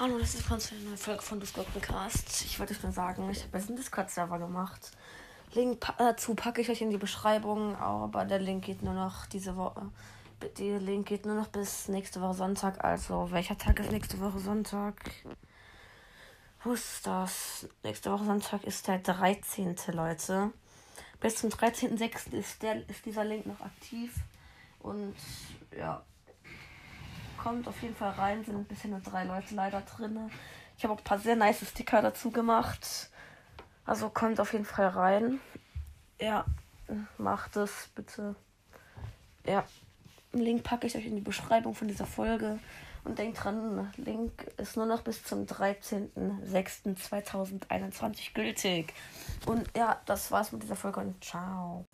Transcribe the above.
Hallo, das ist von einer neue Folge von Discord Cast. Ich wollte nur sagen, ich habe jetzt einen Discord-Server gemacht. Link pa dazu packe ich euch in die Beschreibung, aber der Link geht nur noch diese Woche. Der Link geht nur noch bis nächste Woche Sonntag. Also, welcher Tag ist nächste Woche Sonntag? Wo ist das? Nächste Woche Sonntag ist der 13. Leute. Bis zum 13.06. Ist, ist dieser Link noch aktiv. Und ja, kommt auf jeden Fall rein. Sind bisher nur drei Leute leider drin. Ich habe auch ein paar sehr nice Sticker dazu gemacht. Also kommt auf jeden Fall rein. Ja, macht es bitte. Ja, Link packe ich euch in die Beschreibung von dieser Folge. Und denkt dran, Link ist nur noch bis zum 13.06.2021 gültig. Und ja, das war's mit dieser Folge und ciao.